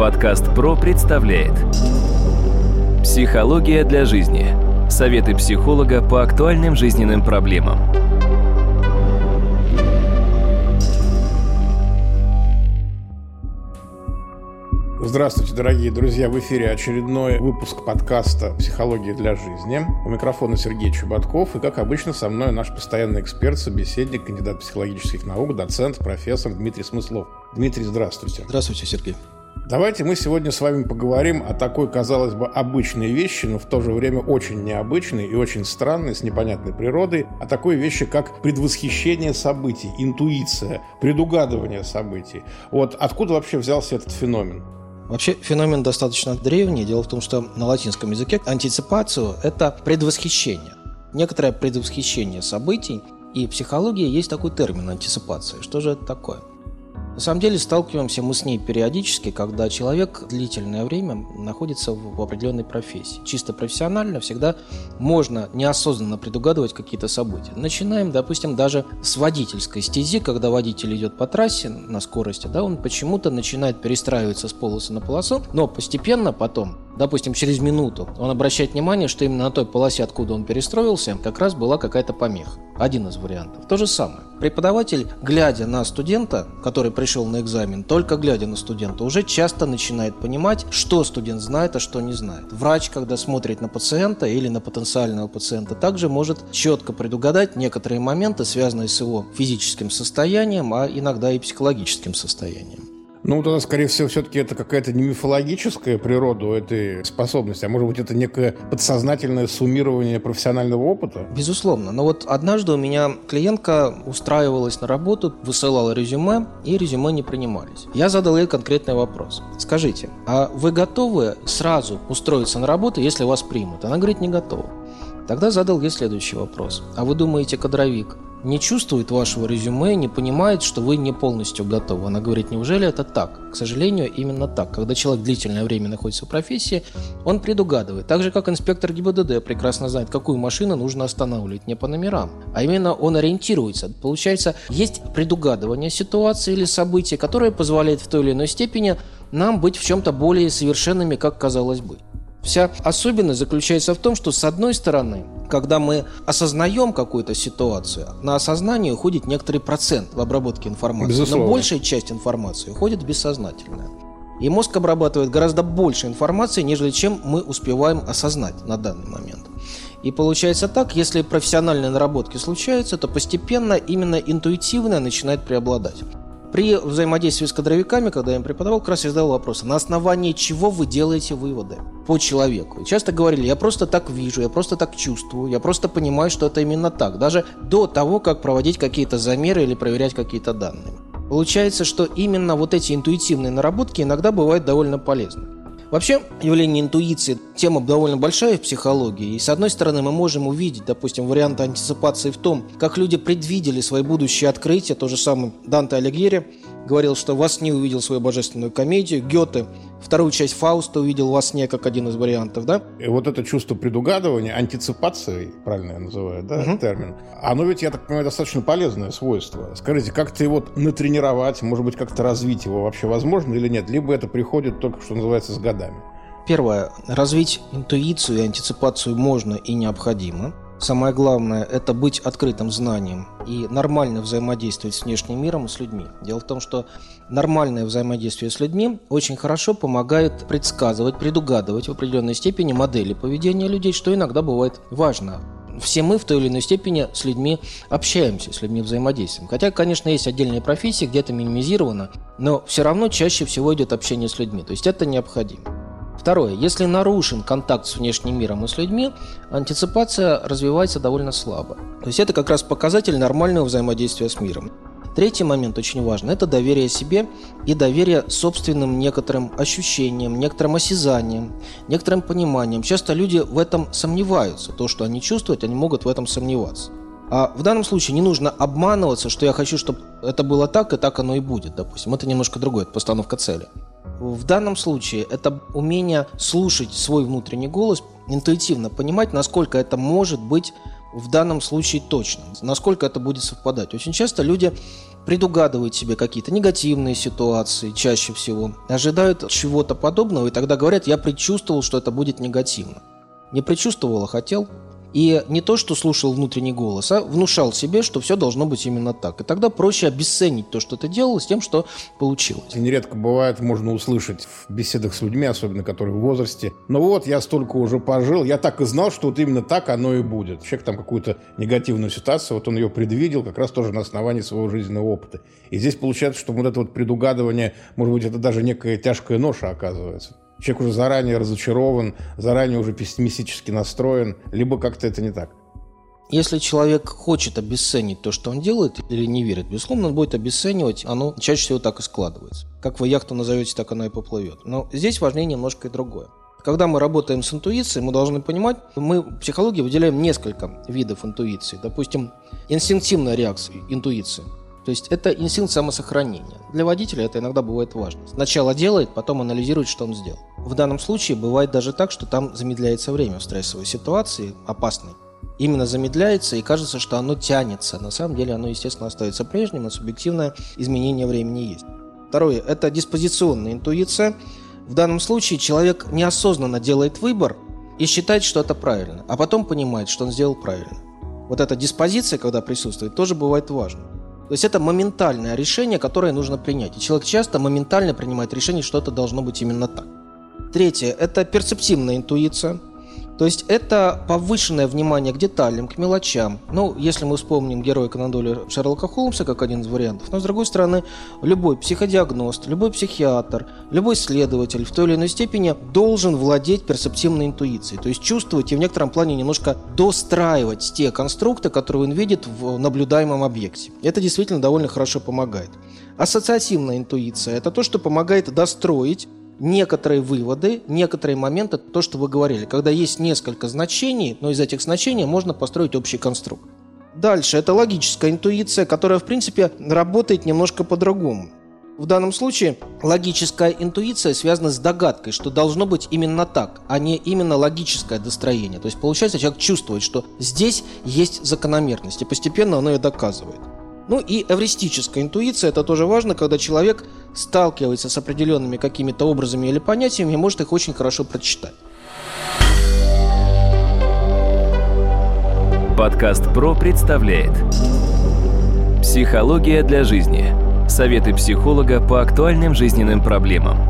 Подкаст ПРО представляет Психология для жизни. Советы психолога по актуальным жизненным проблемам. Здравствуйте, дорогие друзья! В эфире очередной выпуск подкаста «Психология для жизни». У микрофона Сергей Чеботков. И, как обычно, со мной наш постоянный эксперт, собеседник, кандидат психологических наук, доцент, профессор Дмитрий Смыслов. Дмитрий, здравствуйте. Здравствуйте, Сергей. Давайте мы сегодня с вами поговорим о такой, казалось бы, обычной вещи, но в то же время очень необычной и очень странной, с непонятной природой, о такой вещи, как предвосхищение событий, интуиция, предугадывание событий. Вот откуда вообще взялся этот феномен? Вообще феномен достаточно древний. Дело в том, что на латинском языке антиципацию – это предвосхищение. Некоторое предвосхищение событий. И в психологии есть такой термин антиципация. Что же это такое? На самом деле сталкиваемся мы с ней периодически, когда человек длительное время находится в определенной профессии. Чисто профессионально всегда можно неосознанно предугадывать какие-то события. Начинаем, допустим, даже с водительской стези, когда водитель идет по трассе на скорости, да, он почему-то начинает перестраиваться с полосы на полосу, но постепенно потом допустим, через минуту, он обращает внимание, что именно на той полосе, откуда он перестроился, как раз была какая-то помеха. Один из вариантов. То же самое. Преподаватель, глядя на студента, который пришел на экзамен, только глядя на студента, уже часто начинает понимать, что студент знает, а что не знает. Врач, когда смотрит на пациента или на потенциального пациента, также может четко предугадать некоторые моменты, связанные с его физическим состоянием, а иногда и психологическим состоянием. Ну, тогда, скорее всего, все-таки это какая-то не мифологическая природа этой способности, а может быть, это некое подсознательное суммирование профессионального опыта? Безусловно. Но вот однажды у меня клиентка устраивалась на работу, высылала резюме, и резюме не принимались. Я задал ей конкретный вопрос. Скажите, а вы готовы сразу устроиться на работу, если вас примут? Она говорит, не готова. Тогда задал ей следующий вопрос. А вы думаете, кадровик не чувствует вашего резюме, не понимает, что вы не полностью готовы. Она говорит, неужели это так? К сожалению, именно так. Когда человек длительное время находится в профессии, он предугадывает. Так же, как инспектор ГИБДД прекрасно знает, какую машину нужно останавливать не по номерам, а именно он ориентируется. Получается, есть предугадывание ситуации или события, которое позволяет в той или иной степени нам быть в чем-то более совершенными, как казалось бы. Вся особенность заключается в том, что с одной стороны, когда мы осознаем какую-то ситуацию, на осознание уходит некоторый процент в обработке информации, Безусловно. но большая часть информации уходит в бессознательное. И мозг обрабатывает гораздо больше информации, нежели чем мы успеваем осознать на данный момент. И получается так, если профессиональные наработки случаются, то постепенно именно интуитивное начинает преобладать. При взаимодействии с кадровиками, когда я им преподавал, как раз я задал вопрос, на основании чего вы делаете выводы по человеку. И часто говорили, я просто так вижу, я просто так чувствую, я просто понимаю, что это именно так, даже до того, как проводить какие-то замеры или проверять какие-то данные. Получается, что именно вот эти интуитивные наработки иногда бывают довольно полезны. Вообще, явление интуиции – тема довольно большая в психологии. И с одной стороны, мы можем увидеть, допустим, варианты антиципации в том, как люди предвидели свои будущие открытия. То же самое Данте Алигьери говорил, что во сне увидел свою божественную комедию. Гёте вторую часть Фауста увидел во сне как один из вариантов, да? И вот это чувство предугадывания, антиципации, правильно я называю, да, угу. термин, оно ведь, я так понимаю, достаточно полезное свойство. Скажите, как-то его натренировать, может быть, как-то развить его вообще возможно или нет? Либо это приходит только, что называется, с годами? Первое. Развить интуицию и антиципацию можно и необходимо. Самое главное – это быть открытым знанием и нормально взаимодействовать с внешним миром и с людьми. Дело в том, что нормальное взаимодействие с людьми очень хорошо помогает предсказывать, предугадывать в определенной степени модели поведения людей, что иногда бывает важно. Все мы в той или иной степени с людьми общаемся, с людьми взаимодействуем. Хотя, конечно, есть отдельные профессии, где это минимизировано, но все равно чаще всего идет общение с людьми. То есть это необходимо. Второе. Если нарушен контакт с внешним миром и с людьми, антиципация развивается довольно слабо. То есть это как раз показатель нормального взаимодействия с миром. Третий момент очень важный – это доверие себе и доверие собственным некоторым ощущениям, некоторым осязаниям, некоторым пониманием. Часто люди в этом сомневаются. То, что они чувствуют, они могут в этом сомневаться. А в данном случае не нужно обманываться, что я хочу, чтобы это было так, и так оно и будет, допустим. Это немножко другое, это постановка цели. В данном случае это умение слушать свой внутренний голос, интуитивно понимать, насколько это может быть в данном случае точно, насколько это будет совпадать. Очень часто люди предугадывают себе какие-то негативные ситуации чаще всего, ожидают чего-то подобного и тогда говорят, я предчувствовал, что это будет негативно. Не предчувствовал, а хотел – и не то, что слушал внутренний голос, а внушал себе, что все должно быть именно так. И тогда проще обесценить то, что ты делал, с тем, что получилось. Нередко бывает, можно услышать в беседах с людьми, особенно которые в возрасте, ну вот, я столько уже пожил, я так и знал, что вот именно так оно и будет. Человек там какую-то негативную ситуацию, вот он ее предвидел как раз тоже на основании своего жизненного опыта. И здесь получается, что вот это вот предугадывание, может быть, это даже некая тяжкая ноша оказывается. Человек уже заранее разочарован, заранее уже пессимистически настроен, либо как-то это не так. Если человек хочет обесценить то, что он делает, или не верит, безусловно, он будет обесценивать, оно чаще всего так и складывается. Как вы яхту назовете, так она и поплывет. Но здесь важнее немножко и другое. Когда мы работаем с интуицией, мы должны понимать, мы в психологии выделяем несколько видов интуиции. Допустим, инстинктивная реакция интуиции – то есть это инстинкт самосохранения. Для водителя это иногда бывает важно. Сначала делает, потом анализирует, что он сделал. В данном случае бывает даже так, что там замедляется время в стрессовой ситуации, опасной. Именно замедляется и кажется, что оно тянется. На самом деле оно, естественно, остается прежним, но субъективное изменение времени есть. Второе – это диспозиционная интуиция. В данном случае человек неосознанно делает выбор и считает, что это правильно, а потом понимает, что он сделал правильно. Вот эта диспозиция, когда присутствует, тоже бывает важно. То есть это моментальное решение, которое нужно принять. И человек часто моментально принимает решение, что это должно быть именно так. Третье – это перцептивная интуиция. То есть это повышенное внимание к деталям, к мелочам. Ну, если мы вспомним героя Конан Шерлока Холмса как один из вариантов, но с другой стороны, любой психодиагност, любой психиатр, любой следователь в той или иной степени должен владеть перцептивной интуицией. То есть чувствовать и в некотором плане немножко достраивать те конструкты, которые он видит в наблюдаемом объекте. Это действительно довольно хорошо помогает. Ассоциативная интуиция – это то, что помогает достроить некоторые выводы, некоторые моменты, то, что вы говорили, когда есть несколько значений, но из этих значений можно построить общий конструкт. Дальше, это логическая интуиция, которая, в принципе, работает немножко по-другому. В данном случае логическая интуиция связана с догадкой, что должно быть именно так, а не именно логическое достроение. То есть получается, человек чувствует, что здесь есть закономерность, и постепенно оно ее доказывает. Ну и эвристическая интуиция, это тоже важно, когда человек сталкивается с определенными какими-то образами или понятиями и может их очень хорошо прочитать. Подкаст ПРО представляет Психология для жизни. Советы психолога по актуальным жизненным проблемам.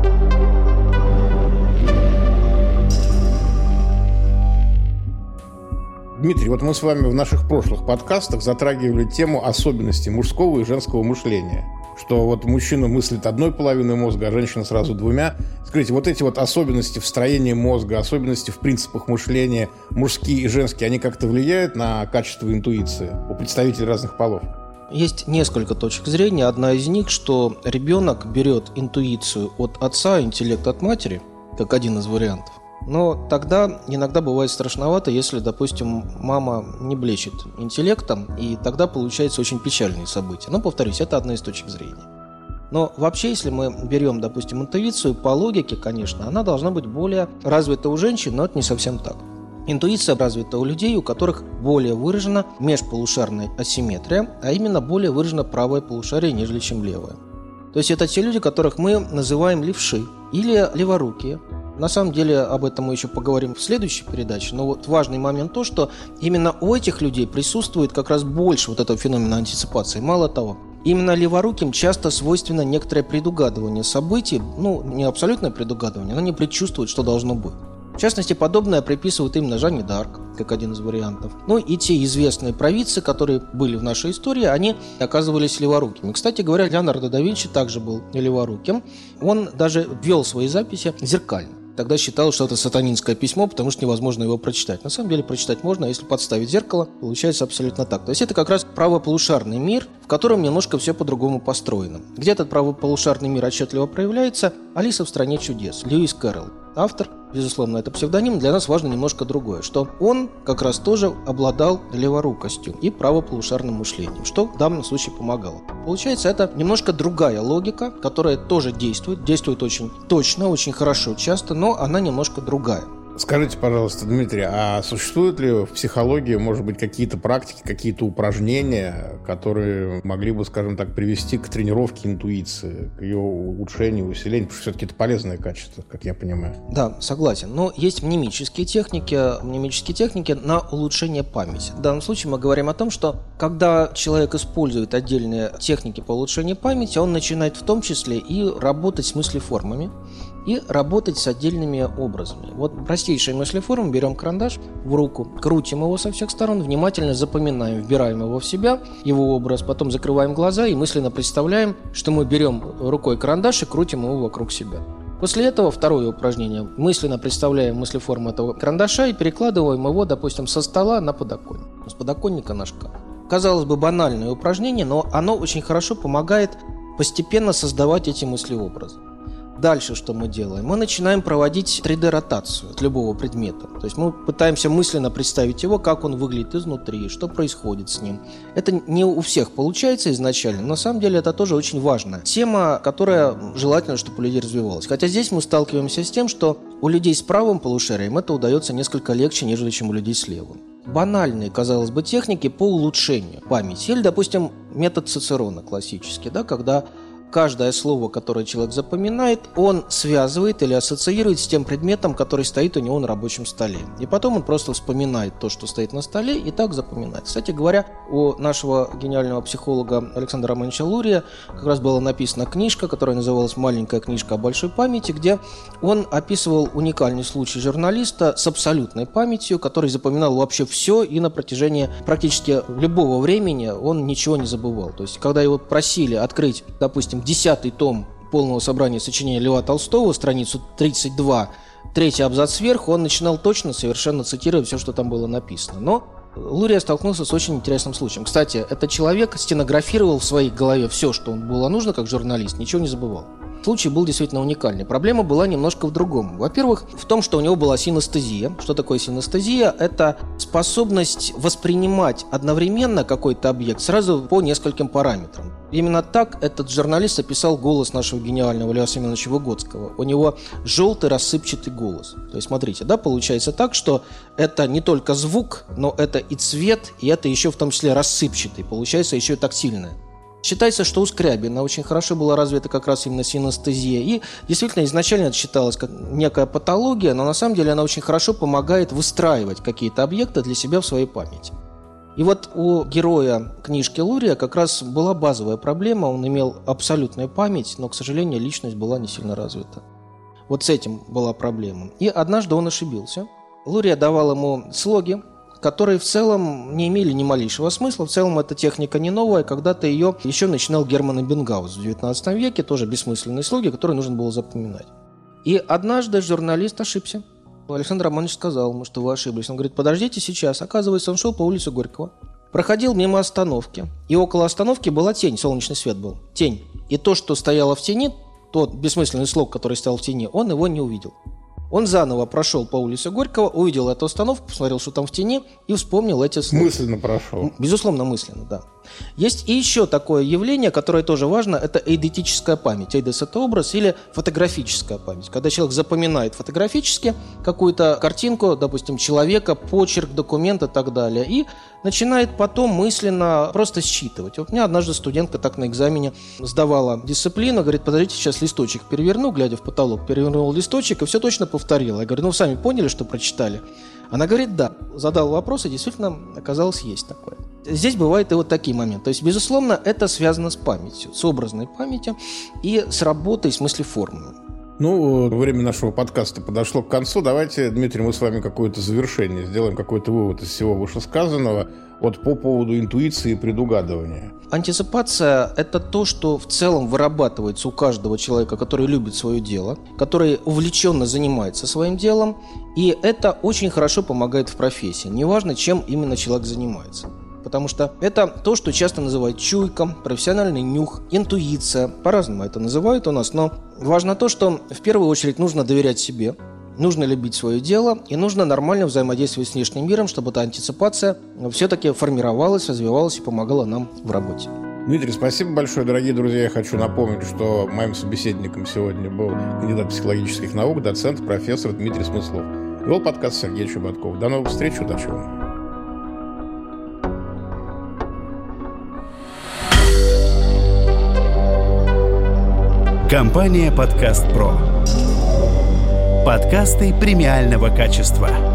Дмитрий, вот мы с вами в наших прошлых подкастах затрагивали тему особенностей мужского и женского мышления. Что вот мужчина мыслит одной половиной мозга, а женщина сразу двумя. Скажите, вот эти вот особенности в строении мозга, особенности в принципах мышления, мужские и женские, они как-то влияют на качество интуиции у представителей разных полов? Есть несколько точек зрения. Одна из них, что ребенок берет интуицию от отца, интеллект от матери, как один из вариантов. Но тогда иногда бывает страшновато, если, допустим, мама не блещет интеллектом, и тогда получается очень печальные события. Но, повторюсь, это одна из точек зрения. Но вообще, если мы берем, допустим, интуицию, по логике, конечно, она должна быть более развита у женщин, но это не совсем так. Интуиция развита у людей, у которых более выражена межполушарная асимметрия, а именно более выражено правое полушарие, нежели чем левое. То есть это те люди, которых мы называем левши или леворукие, на самом деле об этом мы еще поговорим в следующей передаче, но вот важный момент то, что именно у этих людей присутствует как раз больше вот этого феномена антиципации. Мало того, Именно леворуким часто свойственно некоторое предугадывание событий, ну, не абсолютное предугадывание, но не предчувствует, что должно быть. В частности, подобное приписывают именно Жанне Дарк, как один из вариантов. Ну и те известные провидцы, которые были в нашей истории, они оказывались леворукими. Кстати говоря, Леонардо да Винчи также был леворуким. Он даже вел свои записи зеркально. Тогда считалось, что это сатанинское письмо, потому что невозможно его прочитать. На самом деле прочитать можно, а если подставить зеркало, получается абсолютно так. То есть это как раз правополушарный мир, в котором немножко все по-другому построено. Где этот правополушарный мир отчетливо проявляется? Алиса в стране чудес, Льюис Кэрролл. Автор, безусловно, это псевдоним, для нас важно немножко другое, что он как раз тоже обладал леворукостью и правополушарным мышлением, что в данном случае помогало. Получается, это немножко другая логика, которая тоже действует, действует очень точно, очень хорошо часто, но она немножко другая. Скажите, пожалуйста, Дмитрий, а существуют ли в психологии, может быть, какие-то практики, какие-то упражнения, которые могли бы, скажем так, привести к тренировке интуиции, к ее улучшению, усилению? Потому что все-таки это полезное качество, как я понимаю. Да, согласен. Но есть мнемические техники, мнемические техники на улучшение памяти. В данном случае мы говорим о том, что когда человек использует отдельные техники по улучшению памяти, он начинает в том числе и работать с мыслеформами, и работать с отдельными образами. Вот простейшая мыслеформа, берем карандаш в руку, крутим его со всех сторон, внимательно запоминаем, вбираем его в себя, его образ, потом закрываем глаза и мысленно представляем, что мы берем рукой карандаш и крутим его вокруг себя. После этого второе упражнение. Мысленно представляем мыслеформу этого карандаша и перекладываем его, допустим, со стола на подоконник. С подоконника на шкаф. Казалось бы, банальное упражнение, но оно очень хорошо помогает постепенно создавать эти мыслеобразы. Дальше что мы делаем? Мы начинаем проводить 3D-ротацию от любого предмета. То есть мы пытаемся мысленно представить его, как он выглядит изнутри, что происходит с ним. Это не у всех получается изначально, но на самом деле это тоже очень важно. Тема, которая желательно, чтобы у людей развивалась. Хотя здесь мы сталкиваемся с тем, что у людей с правым полушарием это удается несколько легче, нежели чем у людей с левым банальные, казалось бы, техники по улучшению памяти. Или, допустим, метод Цицерона классический, да, когда каждое слово, которое человек запоминает, он связывает или ассоциирует с тем предметом, который стоит у него на рабочем столе. И потом он просто вспоминает то, что стоит на столе, и так запоминает. Кстати говоря, у нашего гениального психолога Александра Романовича Лурия как раз была написана книжка, которая называлась «Маленькая книжка о большой памяти», где он описывал уникальный случай журналиста с абсолютной памятью, который запоминал вообще все, и на протяжении практически любого времени он ничего не забывал. То есть, когда его просили открыть, допустим, десятый том полного собрания сочинений Льва Толстого, страницу 32, третий абзац сверху, он начинал точно, совершенно цитировать все, что там было написано. Но Лурия столкнулся с очень интересным случаем. Кстати, этот человек стенографировал в своей голове все, что ему было нужно как журналист, ничего не забывал. Случай был действительно уникальный. Проблема была немножко в другом. Во-первых, в том, что у него была синестезия. Что такое синестезия? Это способность воспринимать одновременно какой-то объект сразу по нескольким параметрам. Именно так этот журналист описал голос нашего гениального Льва Семеновича Выгодского. У него желтый рассыпчатый голос. То есть, смотрите, да, получается так, что это не только звук, но это и цвет, и это еще в том числе рассыпчатый. Получается еще и тактильное. Считается, что у Скрябина очень хорошо была развита как раз именно синестезия. И действительно, изначально это считалось как некая патология, но на самом деле она очень хорошо помогает выстраивать какие-то объекты для себя в своей памяти. И вот у героя книжки Лурия как раз была базовая проблема. Он имел абсолютную память, но, к сожалению, личность была не сильно развита. Вот с этим была проблема. И однажды он ошибился. Лурия давал ему слоги, которые в целом не имели ни малейшего смысла. В целом эта техника не новая. Когда-то ее еще начинал Герман Бенгаус в 19 веке, тоже бессмысленные слоги, которые нужно было запоминать. И однажды журналист ошибся. Александр Романович сказал ему, что вы ошиблись. Он говорит, подождите сейчас. Оказывается, он шел по улице Горького, проходил мимо остановки, и около остановки была тень, солнечный свет был, тень. И то, что стояло в тени, тот бессмысленный слог, который стоял в тени, он его не увидел. Он заново прошел по улице Горького, увидел эту остановку, посмотрел, что там в тени, и вспомнил эти слова. Мысленно прошел. Безусловно, мысленно, да. Есть и еще такое явление, которое тоже важно, это эйдетическая память. Эйдес – это образ или фотографическая память. Когда человек запоминает фотографически какую-то картинку, допустим, человека, почерк, документ и так далее, и начинает потом мысленно просто считывать. Вот у меня однажды студентка так на экзамене сдавала дисциплину, говорит, подождите, сейчас листочек переверну, глядя в потолок, перевернул листочек и все точно повторила. Я говорю, ну сами поняли, что прочитали? Она говорит, да. Задал вопрос, и действительно оказалось есть такое. Здесь бывают и вот такие моменты. То есть, безусловно, это связано с памятью, с образной памятью и с работой с мыслеформами. Ну, время нашего подкаста подошло к концу. Давайте, Дмитрий, мы с вами какое-то завершение сделаем, какой-то вывод из всего вышесказанного вот по поводу интуиции и предугадывания. Антиципация – это то, что в целом вырабатывается у каждого человека, который любит свое дело, который увлеченно занимается своим делом, и это очень хорошо помогает в профессии, неважно, чем именно человек занимается. Потому что это то, что часто называют чуйка, профессиональный нюх, интуиция. По-разному это называют у нас, но важно то, что в первую очередь нужно доверять себе, нужно любить свое дело и нужно нормально взаимодействовать с внешним миром, чтобы эта антиципация все-таки формировалась, развивалась и помогала нам в работе. Дмитрий, спасибо большое, дорогие друзья. Я хочу напомнить, что моим собеседником сегодня был кандидат психологических наук, доцент, профессор Дмитрий Смыслов. Вел подкаст Сергей Чеботков. До новых встреч, удачи вам. Компания «Подкаст Про». Подкасты премиального качества.